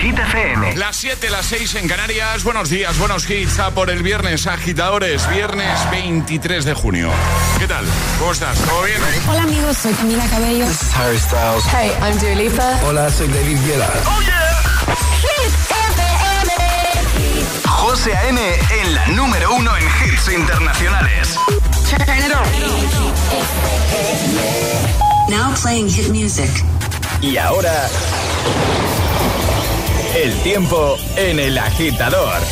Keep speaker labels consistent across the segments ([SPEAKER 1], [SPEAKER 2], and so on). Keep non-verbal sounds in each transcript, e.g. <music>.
[SPEAKER 1] Hit FM.
[SPEAKER 2] Las 7, las 6 en Canarias. Buenos días, buenos hits. A por el viernes, agitadores. Viernes 23 de junio. ¿Qué tal? ¿Cómo estás? ¿Todo bien?
[SPEAKER 3] Hola amigos, soy Camila Cabello.
[SPEAKER 4] This is Harry Styles.
[SPEAKER 3] Hey, I'm Dua Lipa.
[SPEAKER 4] Hola, soy David Guetta.
[SPEAKER 1] ¡Oh, yeah!
[SPEAKER 3] Hit FM.
[SPEAKER 1] José A.M. en la número uno en hits internacionales.
[SPEAKER 3] Turn it on.
[SPEAKER 5] Now playing hit music.
[SPEAKER 1] Y ahora... El tiempo en el agitador.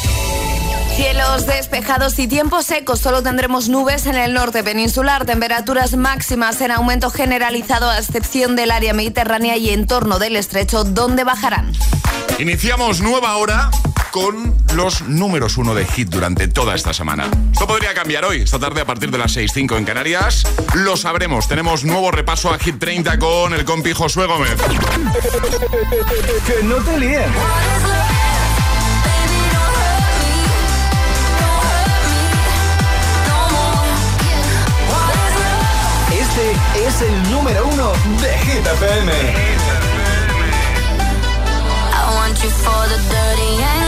[SPEAKER 6] Cielos despejados y tiempo seco. Solo tendremos nubes en el norte peninsular. Temperaturas máximas en aumento generalizado a excepción del área mediterránea y en torno del estrecho, donde bajarán.
[SPEAKER 2] Iniciamos nueva hora con los números uno de hit durante toda esta semana. Esto podría cambiar hoy, esta tarde a partir de las 6.05 en Canarias. Lo sabremos. Tenemos nuevo repaso a Hit 30 con el compi Josué Gómez.
[SPEAKER 1] Que no te líen. Este es el número uno de Hit FM.
[SPEAKER 7] I want you for the dirty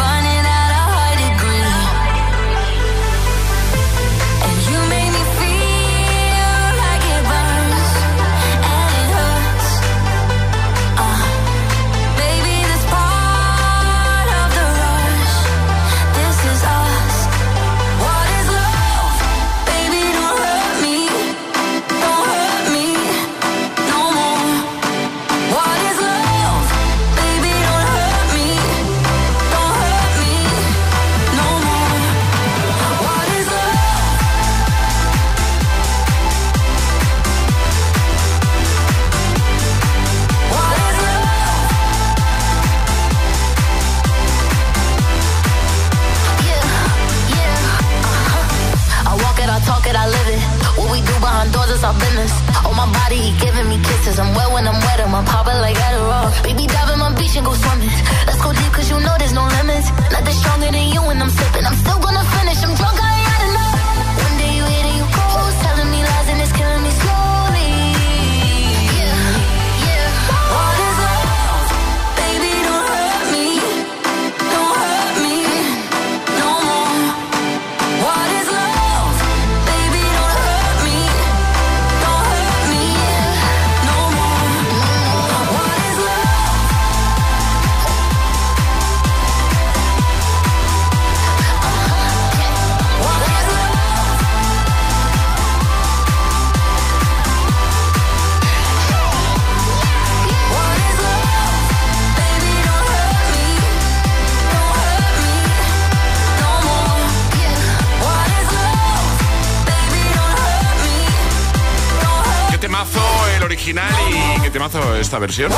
[SPEAKER 2] esta versión.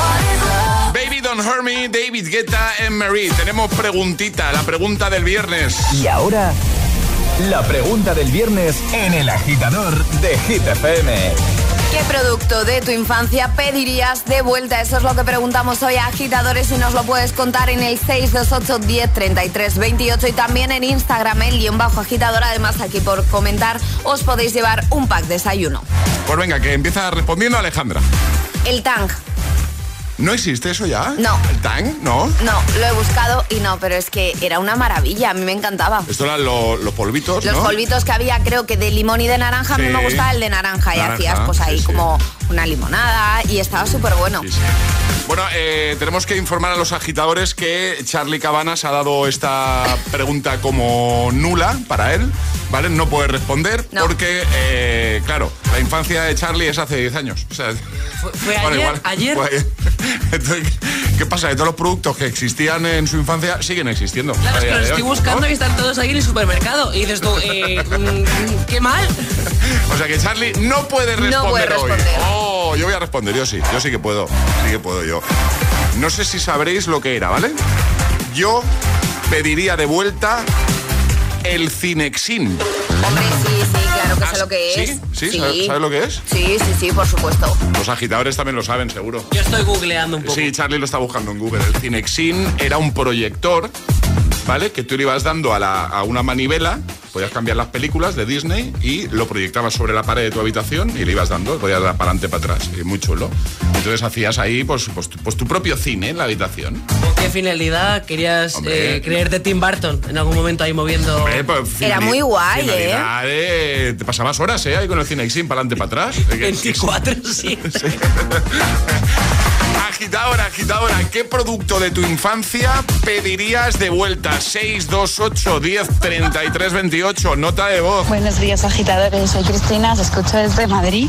[SPEAKER 2] Baby Don't Hurt Me, David Guetta en Marie. Tenemos preguntita, la pregunta del viernes.
[SPEAKER 1] Y ahora, la pregunta del viernes en el agitador de Hit FM.
[SPEAKER 6] ¿Qué producto de tu infancia pedirías de vuelta? Eso es lo que preguntamos hoy a agitadores y nos lo puedes contar en el 628 10 33 28 y también en Instagram, el guion bajo agitador. Además, aquí por comentar os podéis llevar un pack desayuno.
[SPEAKER 2] Pues venga, que empieza respondiendo Alejandra.
[SPEAKER 6] El Tang.
[SPEAKER 2] ¿No existe eso ya?
[SPEAKER 6] No.
[SPEAKER 2] ¿El Tang? ¿No?
[SPEAKER 6] No, lo he buscado y no, pero es que era una maravilla, a mí me encantaba.
[SPEAKER 2] Esto eran lo- los polvitos,
[SPEAKER 6] Los
[SPEAKER 2] ¿no?
[SPEAKER 6] polvitos que había, creo que de limón y de naranja, a mí me gustaba el de naranja y hacías pues ahí
[SPEAKER 2] sí, sí.
[SPEAKER 6] Una limonada y estaba súper bueno.
[SPEAKER 2] Sí, sí. Bueno, eh, tenemos que informar a los agitadores que Charlie Cabanas ha dado esta pregunta como nula para él, ¿vale? No puede responder
[SPEAKER 6] No.
[SPEAKER 2] porque, eh, claro, la infancia de Charlie es hace 10 años. O sea,
[SPEAKER 8] Fue, fue <laughs>
[SPEAKER 2] bueno,
[SPEAKER 8] ayer,
[SPEAKER 2] igual,
[SPEAKER 8] ayer.
[SPEAKER 2] fue ayer. <laughs> Entonces, ¿qué pasa? Que todos los productos que existían en su infancia siguen existiendo.
[SPEAKER 8] Claro, es que los estoy
[SPEAKER 2] hoy,
[SPEAKER 8] buscando
[SPEAKER 2] ¿no?
[SPEAKER 8] y están todos ahí en el supermercado. Y dices tú, eh, mm, qué mal. <laughs>
[SPEAKER 2] O sea que Charlie no puede responder,
[SPEAKER 6] No puede
[SPEAKER 2] hoy.
[SPEAKER 6] responder.
[SPEAKER 2] Oh, yo voy a responder, yo sí, yo sí que puedo, sí que puedo yo. No sé si sabréis lo que era, ¿vale? Yo pediría de vuelta el Cinexin.
[SPEAKER 6] Hombre, <laughs> sí, sí, claro que sé lo que
[SPEAKER 2] ¿Sí?
[SPEAKER 6] es.
[SPEAKER 2] ¿Sí? ¿Sabes- sabes lo que es?
[SPEAKER 6] Sí, sí, sí, por supuesto.
[SPEAKER 2] Los agitadores también lo saben, seguro.
[SPEAKER 8] Yo estoy googleando un poco.
[SPEAKER 2] Sí, Charlie lo está buscando en Google. El Cinexin era un proyector, ¿vale? Que tú le ibas dando a, la- a una manivela podías cambiar las películas de Disney y lo proyectabas sobre la pared de tu habitación y le ibas dando, podías dar para adelante, para atrás, y muy chulo. Entonces hacías ahí pues, pues, tu- pues tu propio cine en la habitación.
[SPEAKER 8] ¿Con qué finalidad querías
[SPEAKER 2] Hombre.
[SPEAKER 8] eh, creerte Tim Burton en algún momento ahí moviendo?
[SPEAKER 2] Hombre, pues,
[SPEAKER 6] Era muy guay, ¿eh?
[SPEAKER 2] de- Te pasabas horas, ¿eh? Ahí con el Cinexin, para adelante, para atrás.
[SPEAKER 8] 24, <laughs> sí. <laughs>
[SPEAKER 2] Agitadora, agitadora, ¿qué producto de tu infancia pedirías de vuelta? 628 10 33 28, nota de voz.
[SPEAKER 9] Buenos días agitadores, soy Cristina, os escucho desde Madrid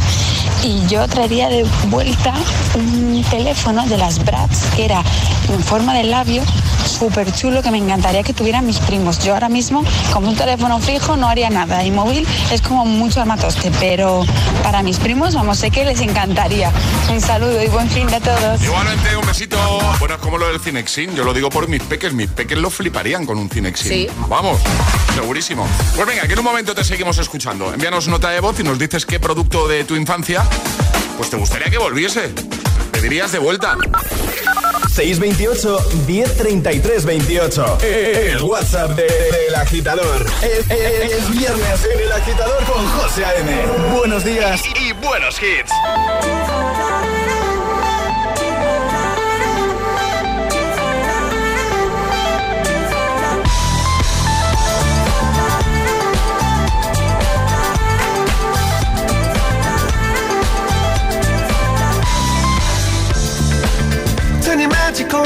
[SPEAKER 9] y yo traería de vuelta un teléfono de las Bratz que era en forma de labio, súper chulo que me encantaría que tuvieran mis primos. Yo ahora mismo como un teléfono fijo no haría nada y móvil es como mucho armatoste, pero para mis primos vamos, sé que les encantaría. Un saludo y buen fin de todos.
[SPEAKER 2] Igualmente, un besito. Bueno, es como lo del Cinexin. Yo lo digo por mis peques. Mis peques lo fliparían con un Cinexin.
[SPEAKER 6] Sí.
[SPEAKER 2] Vamos, segurísimo. Pues venga, que en un momento te seguimos escuchando. Envíanos nota de voz y nos dices qué producto de tu infancia pues te gustaría que volviese. Pedirías de vuelta.
[SPEAKER 1] 628 1033 28. El WhatsApp de- del agitador. Es, es- es viernes en el agitador con José A.M. Buenos días y buenos hits.
[SPEAKER 10] Turn your magic on.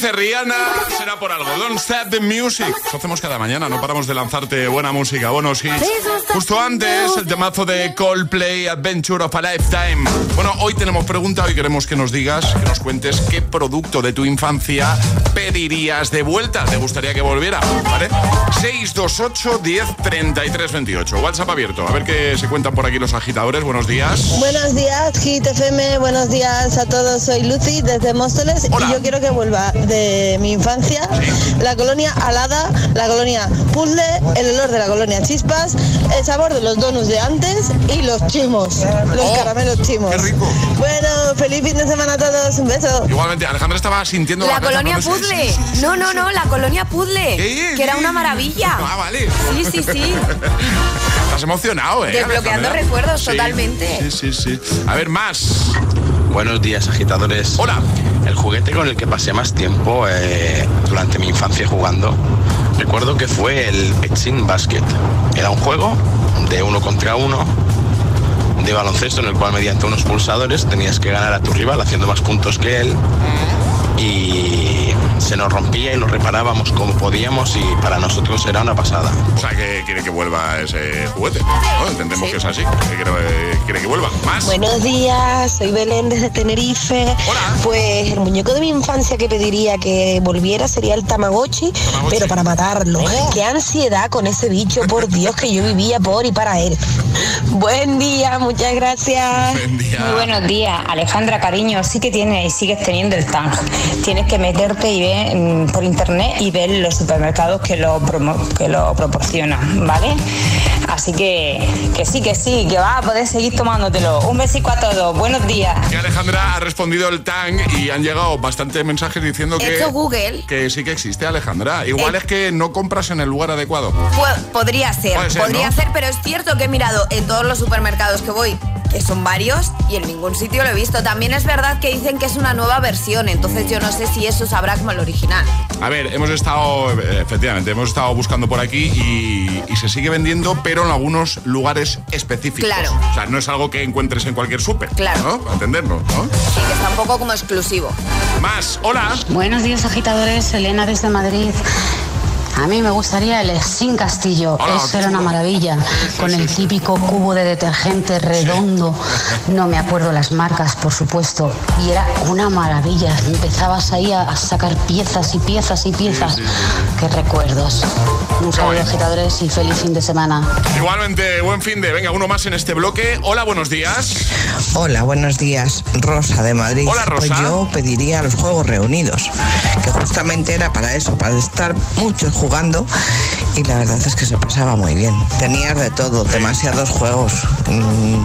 [SPEAKER 2] Dice Rihanna, será por algo. Don't stop the music. Eso hacemos cada mañana, no paramos de lanzarte buena música, buenos hits. Justo antes, el temazo de Coldplay, Adventure of a Lifetime. Bueno, hoy tenemos pregunta, hoy queremos que nos digas, que nos cuentes qué producto de tu infancia pedirías de vuelta. ¿Te gustaría que volviera? ¿Vale? 628 10 33 28. WhatsApp abierto. A ver qué se cuentan por aquí los agitadores. Buenos días.
[SPEAKER 11] Buenos días, Hit FM. Buenos días a todos. Soy Lucy desde Móstoles y yo quiero que vuelva de mi infancia la colonia Alada, la colonia Puzzle, el olor de la colonia Chispas, el sabor de los donuts de antes y los chimos, los caramelos chimos. Bueno, feliz fin de semana a todos. Un beso.
[SPEAKER 2] Igualmente, Alejandra estaba sintiendo
[SPEAKER 6] La
[SPEAKER 2] casa
[SPEAKER 6] colonia puzzle. No, no, no, la colonia puzzle.
[SPEAKER 2] ¿Qué?
[SPEAKER 6] Que era una maravilla. <laughs>
[SPEAKER 2] Ah, vale.
[SPEAKER 6] Sí, sí, sí. <laughs>
[SPEAKER 2] Estás emocionado, ¿eh?
[SPEAKER 6] Desbloqueando recuerdos,
[SPEAKER 2] Sí,
[SPEAKER 6] totalmente.
[SPEAKER 2] Sí, sí, sí. A ver, más.
[SPEAKER 12] Buenos días, agitadores.
[SPEAKER 2] Hola.
[SPEAKER 12] El juguete con el que pasé más tiempo eh, durante mi infancia jugando, recuerdo que fue el Exin Basket. Era un juego de uno contra uno de baloncesto en el cual mediante unos pulsadores tenías que ganar a tu rival haciendo más puntos que él y se nos rompía y lo reparábamos como podíamos y para nosotros era una pasada.
[SPEAKER 2] O sea, que quiere que vuelva ese juguete. ¿no? Entendemos que es así. Que quiere, quiere que vuelva. Más.
[SPEAKER 13] Buenos días, soy Belén desde Tenerife. Pues el muñeco de mi infancia que pediría que volviera sería el Tamagotchi, pero para matarlo. Qué ansiedad con ese bicho, por Dios, que yo vivía por y para él. Buen día, muchas gracias.
[SPEAKER 14] Muy buenos días, Alejandra, cariño, sí que tienes y sigues teniendo el Tang. Tienes que meterte y ver por internet y ver los supermercados que lo, promo- que lo proporcionan, ¿vale? Así que, que sí, que sí, que vas a poder seguir tomándotelo. Un besico a todos, buenos días.
[SPEAKER 2] Alejandra ha respondido el tang y han llegado bastantes mensajes diciendo que,
[SPEAKER 6] Google.
[SPEAKER 2] que sí que existe Alejandra. Igual
[SPEAKER 6] Eh.
[SPEAKER 2] es que no compras en el lugar adecuado.
[SPEAKER 6] Podría ser, podría
[SPEAKER 2] ¿no?
[SPEAKER 6] ser, pero es cierto que he mirado en todos los supermercados que voy, que son varios, y en ningún sitio lo he visto. También es verdad que dicen que es una nueva versión, entonces yo no sé si eso sabrá como el original.
[SPEAKER 2] A ver, hemos estado, efectivamente, hemos estado buscando por aquí y, y se sigue vendiendo, pero en algunos lugares específicos.
[SPEAKER 6] Claro.
[SPEAKER 2] O sea, no es algo que encuentres en cualquier súper.
[SPEAKER 6] Claro.
[SPEAKER 2] ¿no? Para entenderlo, ¿no?
[SPEAKER 6] Sí, que está un poco como exclusivo.
[SPEAKER 2] Más, hola.
[SPEAKER 15] Buenos días agitadores, Elena desde Madrid. A mí me gustaría el Sin Castillo,
[SPEAKER 16] Hola,
[SPEAKER 15] eso era una maravilla, con el típico cubo de detergente redondo, <laughs> no me acuerdo las marcas por supuesto, y era una maravilla, empezabas ahí a, a sacar piezas y piezas y piezas, qué recuerdos. Un saludo agitadores y feliz fin de semana.
[SPEAKER 2] Igualmente, buen fin de. Venga, uno más en este bloque. Hola, buenos días.
[SPEAKER 17] Hola, buenos días. Rosa de Madrid.
[SPEAKER 2] Hola, Rosa.
[SPEAKER 17] Pues yo pediría los Juegos Reunidos, que justamente era para eso, para estar muchos jugando y la verdad es que se pasaba muy bien. Tenías de todo, demasiados juegos. Mm,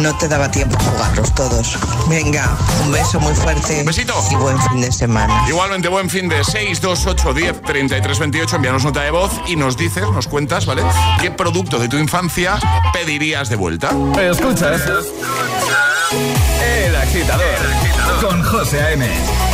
[SPEAKER 17] no te daba tiempo a jugarlos todos. Venga, un beso muy fuerte.
[SPEAKER 2] Besito.
[SPEAKER 17] Y buen fin de semana.
[SPEAKER 2] Igualmente, buen fin de 6, 2, 8, 10, 33, 28. Envíanos nota de voz y nos dices, nos cuentas, ¿vale? ¿Qué producto de tu infancia pedirías de vuelta?
[SPEAKER 1] Escuchas El agitador, con José A.M.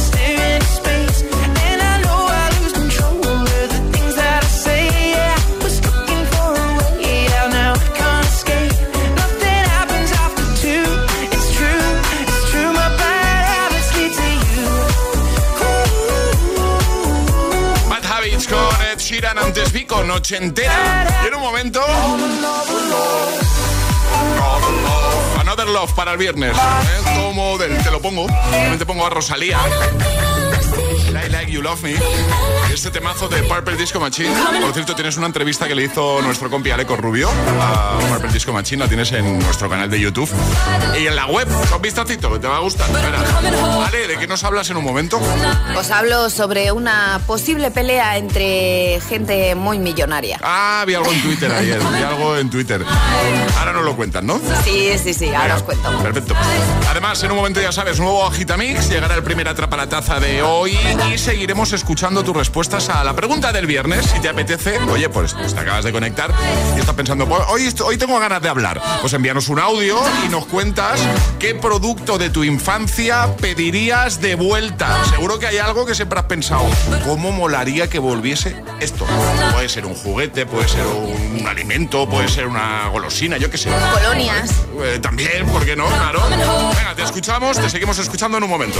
[SPEAKER 2] con Noche Entera. Y en un momento... Another Love para el viernes. ¿eh? Como del te lo pongo. Realmente pongo a Rosalía. You Love Me. Este temazo de Purple Disco Machine. Por cierto, tienes una entrevista que le hizo nuestro compi Aleco Rubio a Purple Disco Machine. La tienes en nuestro canal de YouTube. Y en la web. Un vistacito, que te va a gustar. Verás. Ale, ¿de qué nos hablas en un momento?
[SPEAKER 6] Os hablo sobre una posible pelea entre gente muy millonaria.
[SPEAKER 2] Ah, vi algo en Twitter ayer. Vi algo en Twitter. Ahora nos lo cuentan, ¿no?
[SPEAKER 6] Sí, sí, sí, ahora os cuento.
[SPEAKER 2] Perfecto. Además, en un momento ya sabes, nuevo Agitamix, llegará el primer atrapa la taza de hoy y seguiremos escuchando tus respuestas a la pregunta del viernes. Si te apetece, oye, pues, te acabas de conectar y estás pensando, pues, hoy, hoy tengo ganas de hablar. Pues envíanos un audio y nos cuentas qué producto de tu infancia pedirías de vuelta. Seguro que hay algo que siempre has pensado. ¿Cómo molaría que volviese esto? Puede ser un juguete, puede ser un alimento, puede ser una golosina, yo qué sé.
[SPEAKER 6] Colonias.
[SPEAKER 2] Eh, también, ¿por qué no? Claro. Venga, te escuchamos, te seguimos escuchando en un momento.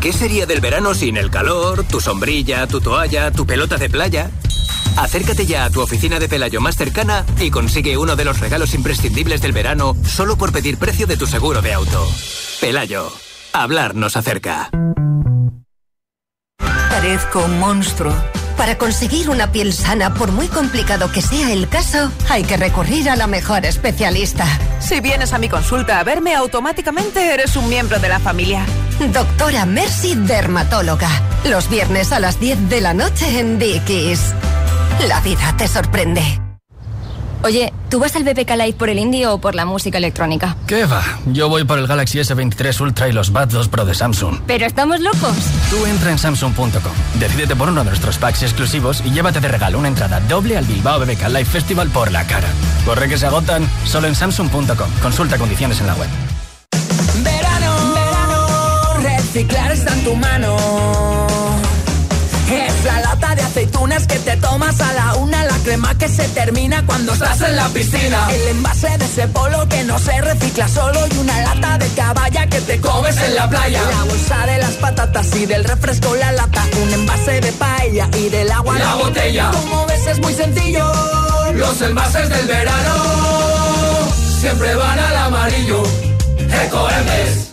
[SPEAKER 18] ¿Qué sería del verano sin el calor, tu sombrilla, tu toalla, tu pelota de playa? Acércate ya a tu oficina de Pelayo más cercana y consigue uno de los regalos imprescindibles del verano solo por pedir precio de tu seguro de auto. Pelayo, hablar nos acerca.
[SPEAKER 19] Parezco un monstruo. Para conseguir una piel sana, por muy complicado que sea el caso, hay que recurrir a la mejor especialista.
[SPEAKER 20] Si vienes a mi consulta a verme, automáticamente eres un miembro de la familia.
[SPEAKER 19] Doctora Mercy Dermatóloga. Los viernes a las 10 de la noche en Dickies. La vida te sorprende.
[SPEAKER 21] Oye, ¿tú vas al BBK Live por el indie o por la música electrónica?
[SPEAKER 22] ¿Qué va? Yo voy por el Galaxy S23 Ultra y los Buds 2 Pro de Samsung.
[SPEAKER 21] ¿Pero estamos locos?
[SPEAKER 22] Tú entra en Samsung.com, decídete por uno de nuestros packs exclusivos y llévate de regalo una entrada doble al Bilbao BBK Live Festival por la cara. Corre que se agotan solo en Samsung.com. Consulta condiciones en la web.
[SPEAKER 16] Verano, verano, reciclar está en tu mano. Es la lata de aceitunas que te tomas a la una, la crema que se termina cuando estás en la piscina. El envase de ese polo que no se recicla solo y una lata de caballa que te comes en la playa. La bolsa de las patatas y del refresco la lata, un envase de paella y del agua
[SPEAKER 23] La botella.
[SPEAKER 16] Como ves es muy sencillo.
[SPEAKER 23] Los envases del verano siempre van al amarillo. Ecoembes.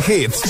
[SPEAKER 1] Cuatro horas de hits.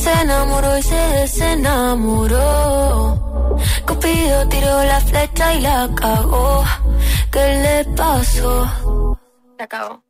[SPEAKER 23] Se enamoró y se desenamoró. Cupido tiró la flecha y la cagó. ¿Qué le pasó?
[SPEAKER 6] Se acabó.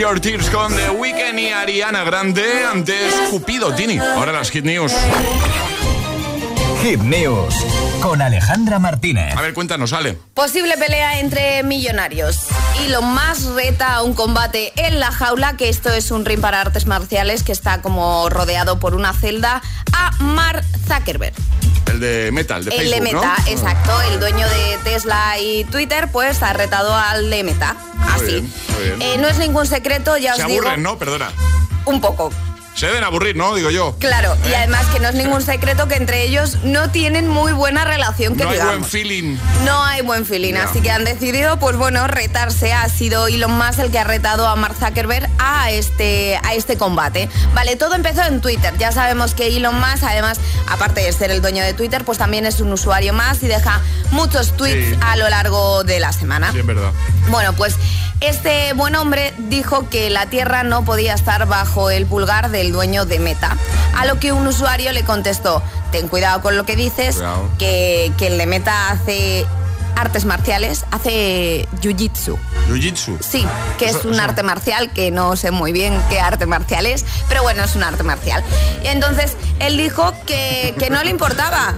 [SPEAKER 2] Your Tears con The Weeknd y Ariana Grande. Antes Cupido, Tini. Ahora las Hit News.
[SPEAKER 1] Hit News con Alejandra Martínez.
[SPEAKER 2] A ver, cuéntanos, Ale.
[SPEAKER 6] Posible pelea entre millonarios. Y lo más reta a un combate en la jaula, que esto es un ring para artes marciales que está como rodeado por una celda, a Mark Zuckerberg.
[SPEAKER 2] El de Meta, el de
[SPEAKER 6] el
[SPEAKER 2] Facebook,
[SPEAKER 6] de Meta,
[SPEAKER 2] ¿no?
[SPEAKER 6] exacto. El dueño de Tesla y Twitter, pues ha retado al de Meta.
[SPEAKER 2] Muy
[SPEAKER 6] Así.
[SPEAKER 2] bien, muy bien.
[SPEAKER 6] Eh, no es ningún secreto, ya
[SPEAKER 2] Se
[SPEAKER 6] os digo.
[SPEAKER 2] aburren, ¿no? Perdona.
[SPEAKER 6] Un poco.
[SPEAKER 2] Se deben aburrir, ¿no? Digo yo.
[SPEAKER 6] Claro, y
[SPEAKER 2] ¿Eh?
[SPEAKER 6] además que no es ningún secreto que entre ellos no tienen muy buena relación, que
[SPEAKER 2] No hay buen feeling.
[SPEAKER 6] No hay buen feeling, así que han decidido, pues bueno, retarse. Ha sido Elon Musk el que ha retado a Mark Zuckerberg a este, a este combate. Vale, todo empezó en Twitter. Ya sabemos que Elon Musk, además, aparte de ser el dueño de Twitter, pues también es un usuario más y deja muchos tweets
[SPEAKER 2] Sí.
[SPEAKER 6] a lo largo de la semana.
[SPEAKER 2] Sí, es verdad.
[SPEAKER 6] Bueno, pues este buen hombre dijo que la Tierra no podía estar bajo el pulgar del dueño de Meta. A lo que un usuario le contestó, ten cuidado con lo que dices, que, que el de Meta hace artes marciales, hace jiu-jitsu.
[SPEAKER 2] Jiu-Jitsu.
[SPEAKER 6] Sí, que es un arte marcial, que no sé muy bien qué arte marcial es, pero bueno, es un arte marcial. Y entonces él dijo que, que no le importaba,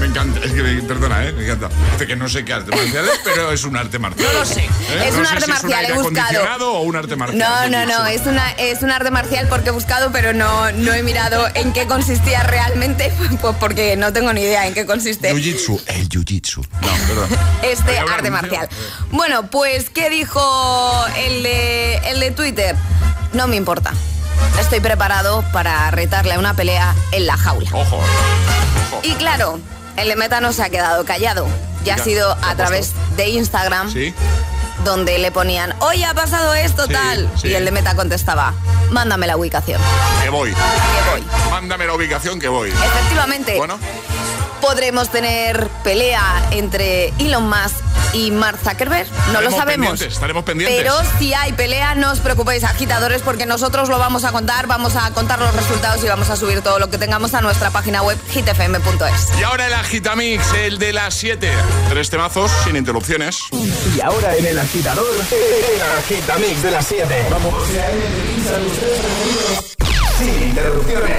[SPEAKER 2] Me encanta, es que me, perdona, ¿eh? me encanta. Dice que no sé qué arte marcial es, pero es un arte marcial.
[SPEAKER 6] No lo sé. Es
[SPEAKER 2] No
[SPEAKER 6] un
[SPEAKER 2] sé
[SPEAKER 6] arte
[SPEAKER 2] si
[SPEAKER 6] marcial,
[SPEAKER 2] es un aire
[SPEAKER 6] he buscado.
[SPEAKER 2] o un arte marcial.
[SPEAKER 6] No, no, no, es, una, es un arte marcial porque he buscado, pero no, no he mirado en qué consistía realmente, <laughs> pues porque no tengo ni idea en qué consiste
[SPEAKER 2] Jiu-Jitsu, el Jiu-Jitsu. No, perdón.
[SPEAKER 6] este arte marcial. Bueno, pues, ¿qué dijo el de, el de Twitter? No me importa. Estoy preparado para retarle a una pelea en la jaula.
[SPEAKER 2] Ojo. Ojo.
[SPEAKER 6] Y claro, el de Meta no se ha quedado callado. Ya ha sido
[SPEAKER 2] ¿qué ha
[SPEAKER 6] a través de Instagram
[SPEAKER 2] Sí.
[SPEAKER 6] donde le ponían, oye, ha pasado esto,
[SPEAKER 2] Sí,
[SPEAKER 6] tal.
[SPEAKER 2] sí.
[SPEAKER 6] Y el de Meta contestaba, mándame la ubicación.
[SPEAKER 2] Que voy.
[SPEAKER 6] Que voy.
[SPEAKER 2] Mándame la ubicación que voy.
[SPEAKER 6] Efectivamente,
[SPEAKER 2] Bueno,
[SPEAKER 6] podremos tener pelea entre Elon Musk y Mark Zuckerberg. No lo sabemos.
[SPEAKER 2] pendientes, estaremos pendientes.
[SPEAKER 6] Pero si hay pelea, no os preocupéis, agitadores, porque nosotros lo vamos a contar, vamos a contar los resultados y vamos a subir todo lo que tengamos a nuestra página web hitfm.es.
[SPEAKER 2] Y ahora el Agitamix, el de las 7. Tres temazos sin interrupciones.
[SPEAKER 16] Y ahora en el agitador, el agitamix de las 7. Vamos. Sin interrupciones.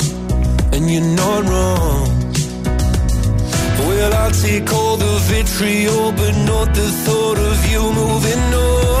[SPEAKER 10] and you're not wrong. Well, I'll take all the vitriol, but not the thought of you moving on.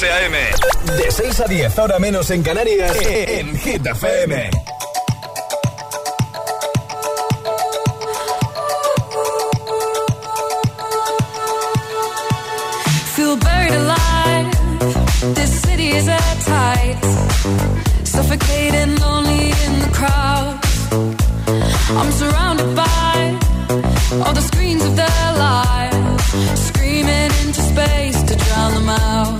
[SPEAKER 1] José A.M. De 6 a 10, ahora menos en Canarias, eh, eh, en Hit FM.
[SPEAKER 24] Feel buried alive. This city is at tights. Suffocating, lonely in the crowd. I'm surrounded by all the screens of their lives. Screaming into space to drown them out.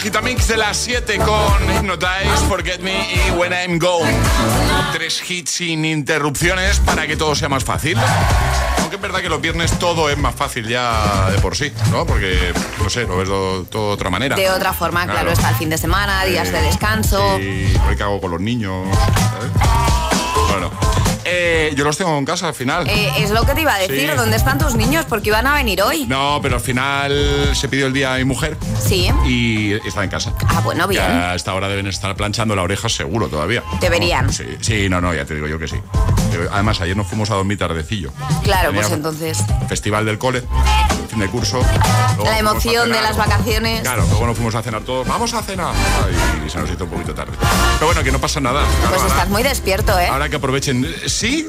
[SPEAKER 2] Agitamix de las 7 con Hypnotize, Forget Me y When I'm Gone. Tres hits sin interrupciones para que todo sea más fácil. Aunque es verdad que los viernes todo es más fácil ya de por sí, ¿no? Porque, no sé, lo ves todo, todo de otra manera.
[SPEAKER 6] De otra forma, claro, está el fin de semana, días de descanso.
[SPEAKER 2] Y ¿qué hago con los niños? ¿sabes? Bueno, eh, yo los tengo en casa al final.
[SPEAKER 6] Eh, es lo que te iba a decir,
[SPEAKER 2] Sí.
[SPEAKER 6] ¿dónde están tus niños? Porque iban a venir hoy.
[SPEAKER 2] No, pero al final se pidió el día a mi mujer
[SPEAKER 6] Sí.
[SPEAKER 2] y está en casa.
[SPEAKER 6] Ah, bueno, bien.
[SPEAKER 2] a esta hora deben estar planchando la oreja seguro todavía.
[SPEAKER 6] Deberían.
[SPEAKER 2] No, sí, sí, no, no, ya te digo yo que sí. Además, ayer nos fuimos a dormir tardecillo.
[SPEAKER 6] Claro,
[SPEAKER 2] Tenía
[SPEAKER 6] pues entonces.
[SPEAKER 2] Festival del cole, fin de curso. luego
[SPEAKER 6] La emoción de las vacaciones.
[SPEAKER 2] Claro, luego nos fuimos a cenar todos. Vamos a cenar. Ay, Y se nos hizo un poquito tarde. Pero bueno, que no pasa nada. Claro,
[SPEAKER 6] Pues
[SPEAKER 2] ahora-
[SPEAKER 6] estás muy despierto, ¿eh?
[SPEAKER 2] Ahora que aprovechen. Sí,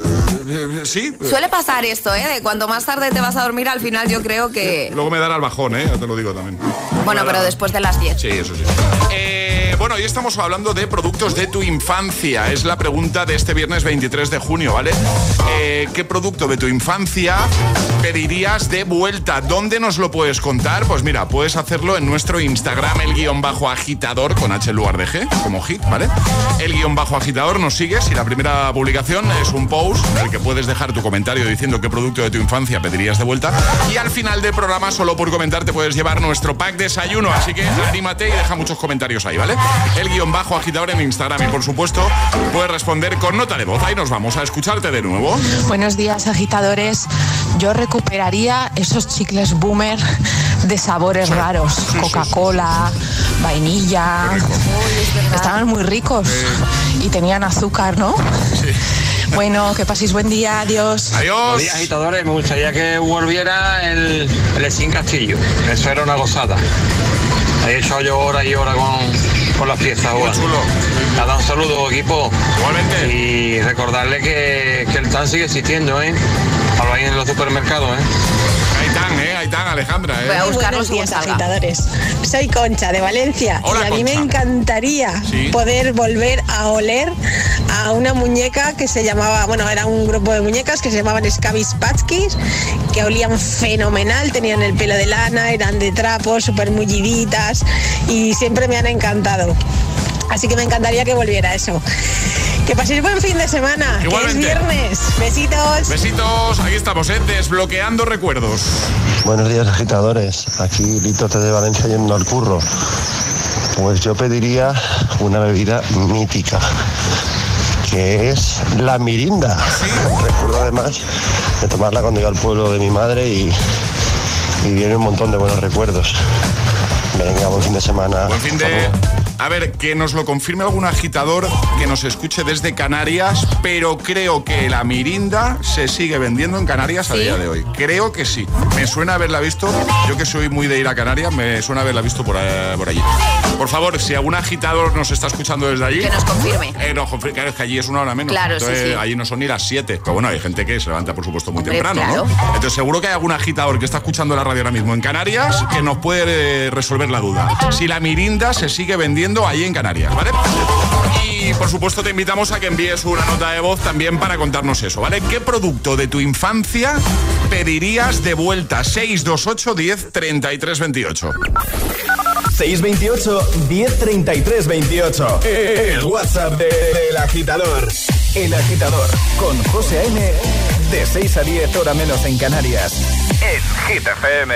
[SPEAKER 2] eh, sí.
[SPEAKER 6] Suele pasar esto, ¿eh? De cuanto más tarde te vas a dormir, al final yo creo que...
[SPEAKER 2] Luego me dará el bajón, ¿eh? Ya te lo digo también.
[SPEAKER 6] Bueno, pero después de las 10.
[SPEAKER 2] Sí, eso sí. Eh, bueno, hoy estamos hablando de productos de tu infancia. Es la pregunta de este viernes 23 de junio, ¿vale? Eh, ¿Qué producto de tu infancia pedirías de vuelta? ¿Dónde nos lo puedes contar? Pues mira, puedes hacerlo en nuestro Instagram, el guion bajo agitador, con H en lugar de G, como hit, ¿vale? El guion bajo agitador, nos sigues y la primera publicación es un post en el que puedes dejar tu comentario diciendo qué producto de tu infancia pedirías de vuelta. Y al final del programa, solo por comentar, te puedes llevar nuestro pack desayuno. Así que anímate y deja muchos comentarios ahí, ¿vale? El guion bajo agitador en Instagram. Y por supuesto, puedes responder con nota de voz. Ahí nos vamos a escucharte de nuevo.
[SPEAKER 25] Buenos días, agitadores. Yo recuperaría esos chicles boomer de sabores raros. Coca-Cola, vainilla. Estaban muy ricos y tenían azúcar, ¿no? Bueno, que paséis buen día. Adiós.
[SPEAKER 2] Adiós.
[SPEAKER 26] días, agitadores. Me gustaría que volviera el, el Sin Castillo. Eso era una gozada. He hecho yo hora y hora con, las piezas. Muy
[SPEAKER 2] chulo.
[SPEAKER 26] Nada, un saludo, equipo.
[SPEAKER 2] Igualmente.
[SPEAKER 26] Y recordarle que, que el TAN sigue existiendo, ¿eh? Ahora ahí en los supermercados, ¿eh?
[SPEAKER 2] Están, ¿eh? Ahí están, Alejandra, ¿eh?
[SPEAKER 6] Voy a buscarlo
[SPEAKER 27] Buenos
[SPEAKER 6] según
[SPEAKER 27] días,
[SPEAKER 6] salga.
[SPEAKER 27] agitadores. Soy Concha, de Valencia.
[SPEAKER 2] Hola,
[SPEAKER 27] y a mí me encantaría
[SPEAKER 2] Sí.
[SPEAKER 27] poder volver a oler a una muñeca que se llamaba, bueno, era un grupo de muñecas que se llamaban Scabis Patskis, que olían fenomenal, tenían el pelo de lana, eran de trapo, súper mulliditas y siempre me han encantado. Así que me encantaría que volviera eso. Que paséis buen fin de semana, que es viernes. Besitos.
[SPEAKER 2] Besitos, aquí estamos, ¿eh? Desbloqueando recuerdos.
[SPEAKER 28] Buenos días agitadores, aquí Lito de Valencia yendo al curro. Pues yo pediría una bebida mítica, que es la mirinda. Recuerdo además de tomarla cuando iba al pueblo de mi madre y, y viene un montón de buenos recuerdos. Venga, buen fin de semana.
[SPEAKER 2] Buen fin de... A ver, que nos lo confirme algún agitador que nos escuche desde Canarias, pero creo que la mirinda se sigue vendiendo en Canarias a día de hoy. Creo que sí. Me suena haberla visto, yo que soy muy de ir a Canarias, me suena haberla visto por, eh, por allí. Por favor, si algún agitador nos está escuchando desde allí...
[SPEAKER 6] Que nos confirme.
[SPEAKER 2] Eh, no, claro, es que allí es una hora menos.
[SPEAKER 6] Claro, sí,
[SPEAKER 2] Entonces,
[SPEAKER 6] sí.
[SPEAKER 2] allí no son ni las 7. Pero bueno, hay gente que se levanta, por supuesto, muy temprano,
[SPEAKER 6] claro.
[SPEAKER 2] ¿no? Entonces seguro que hay algún agitador que está escuchando la radio ahora mismo en Canarias que nos puede eh, resolver la duda. Si la mirinda se sigue vendiendo ahí en Canarias, ¿vale? Y por supuesto te invitamos a que envíes una nota de voz también para contarnos eso, ¿vale? ¿Qué producto de tu infancia pedirías de vuelta? 628 10 33 28.
[SPEAKER 1] 628 1033 28. El WhatsApp de- del agitador. El agitador con José A.M. De 6 a 10 hora menos en Canarias. En Hit FM.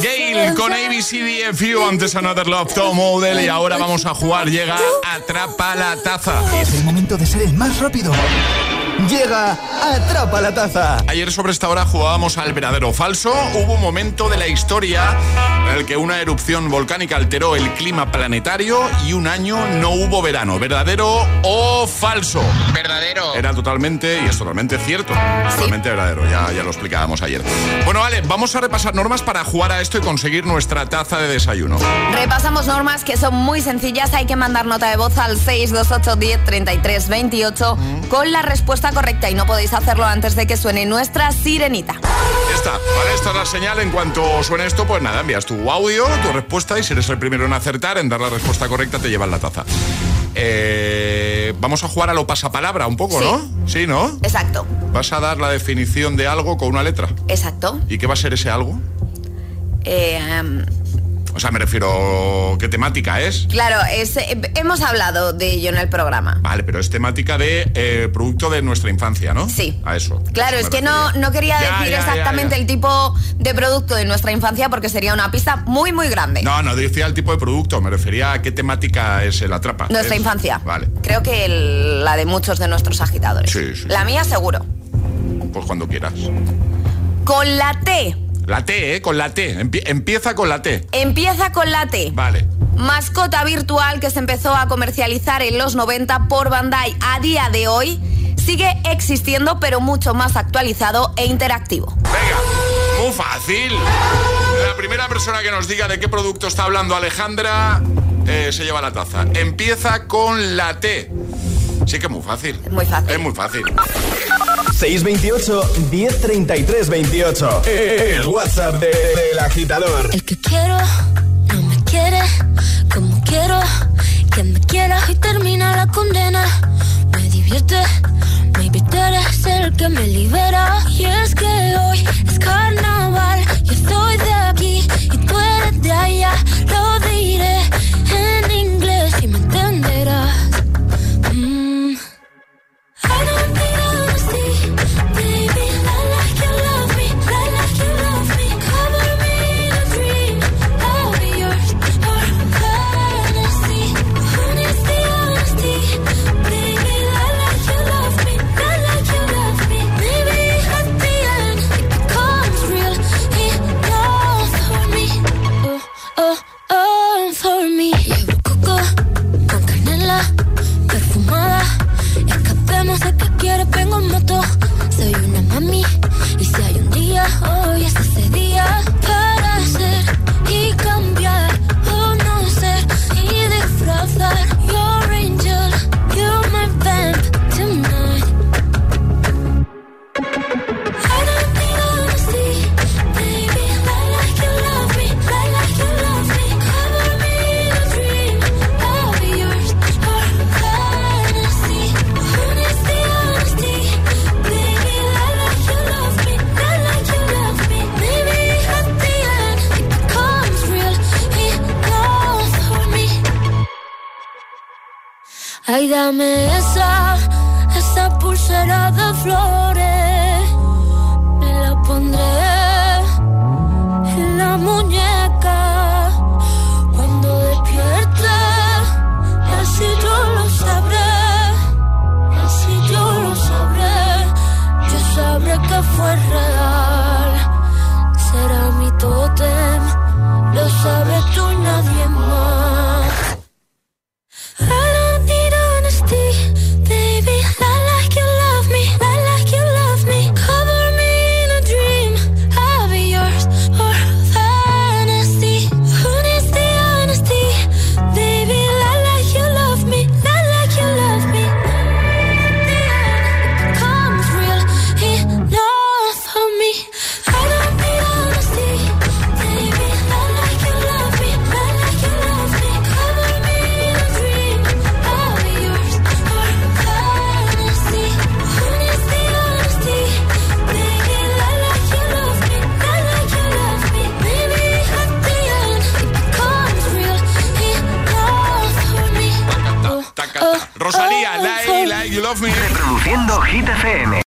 [SPEAKER 2] Gail con ABCDFU, antes Another Love Top Model y ahora vamos a jugar. Llega Atrapa la Taza.
[SPEAKER 1] Es el momento de ser el más rápido. Llega Atrapa la Taza.
[SPEAKER 2] Ayer sobre esta hora jugábamos al verdadero o falso. Hubo un momento de la historia en el que una erupción volcánica alteró el clima planetario y un año no hubo verano. ¿Verdadero o falso?
[SPEAKER 29] Verdadero.
[SPEAKER 2] Era totalmente, y es totalmente cierto, totalmente verdadero, ya, ya lo explicábamos ayer. Bueno, vale, vamos a repasar normas para jugar a esto y conseguir nuestra taza de desayuno.
[SPEAKER 6] Repasamos normas que son muy sencillas. Hay que mandar nota de voz al 628 10 33 28 con la respuesta correcta y no podéis hacerlo antes de que suene nuestra sirenita.
[SPEAKER 2] Ya está, ¿vale? Esta es la señal. En cuanto suene esto, pues nada, envías tu audio, tu respuesta y si eres el primero en acertar, en dar la respuesta correcta, te llevan la taza. Eh, vamos a jugar a lo pasapalabra un poco,
[SPEAKER 6] Sí.
[SPEAKER 2] ¿no? Sí, ¿no?
[SPEAKER 6] Exacto,
[SPEAKER 2] Vas a dar la definición de algo con una letra.
[SPEAKER 6] exacto.
[SPEAKER 2] ¿Y qué va a ser ese algo?
[SPEAKER 6] Eh, em,
[SPEAKER 2] O sea, me refiero, ¿qué temática es?
[SPEAKER 6] Claro, es, eh, hemos hablado de ello en el programa.
[SPEAKER 2] Vale, pero es temática de eh, producto de nuestra infancia, ¿no?
[SPEAKER 6] Sí.
[SPEAKER 2] A eso.
[SPEAKER 6] Claro,
[SPEAKER 2] Eso
[SPEAKER 6] es que no, no quería
[SPEAKER 2] Ya,
[SPEAKER 6] decir
[SPEAKER 2] ya,
[SPEAKER 6] exactamente
[SPEAKER 2] ya.
[SPEAKER 6] el tipo de producto de nuestra infancia porque sería una pista muy, muy grande.
[SPEAKER 2] No, no decía el tipo de producto, me refería a qué temática es el atrapa.
[SPEAKER 6] Nuestra
[SPEAKER 2] Es-
[SPEAKER 6] infancia.
[SPEAKER 2] Vale,
[SPEAKER 6] Creo que el- la de muchos de nuestros agitadores.
[SPEAKER 2] Sí, sí.
[SPEAKER 6] La mía seguro.
[SPEAKER 2] pues cuando quieras.
[SPEAKER 6] Con la T.
[SPEAKER 2] La T, ¿eh? Con la T. Empie- empieza con la T.
[SPEAKER 6] Empieza con la T.
[SPEAKER 2] Vale.
[SPEAKER 6] Mascota virtual que se empezó a comercializar en los 90 por Bandai a día de hoy sigue existiendo pero mucho más actualizado e interactivo.
[SPEAKER 2] Muy fácil. La primera persona que nos diga de qué producto está hablando Alejandra eh, se lleva la taza. Empieza con la T. Sí que es muy fácil.
[SPEAKER 6] Muy fácil.
[SPEAKER 2] Es muy fácil.
[SPEAKER 1] 628 1033 28. El WhatsApp de- del agitador.
[SPEAKER 23] El que quiero no me quiere como quiero que me quiera y termina la condena. Me divierte, maybe tú eres el que me libera. Y es que hoy es carnaval, yo soy de aquí y tú eres de allá. Lo diré en inglés y me entenderás. Mm.